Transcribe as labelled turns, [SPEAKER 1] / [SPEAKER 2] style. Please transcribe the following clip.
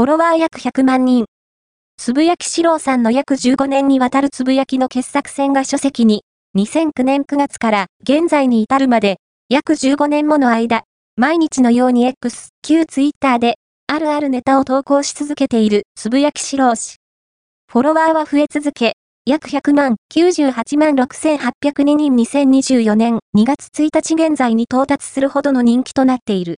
[SPEAKER 1] フォロワー約100万人。つぶやきし郎さんの約15年にわたるつぶやきの傑作選が書籍に、2009年9月から現在に至るまで、約15年もの間、毎日のように X、旧 Twitter で、あるあるネタを投稿し続けているつぶやきし郎氏。フォロワーは増え続け、約100万、98万6802人2024年2月1日現在に到達するほどの人気となっている。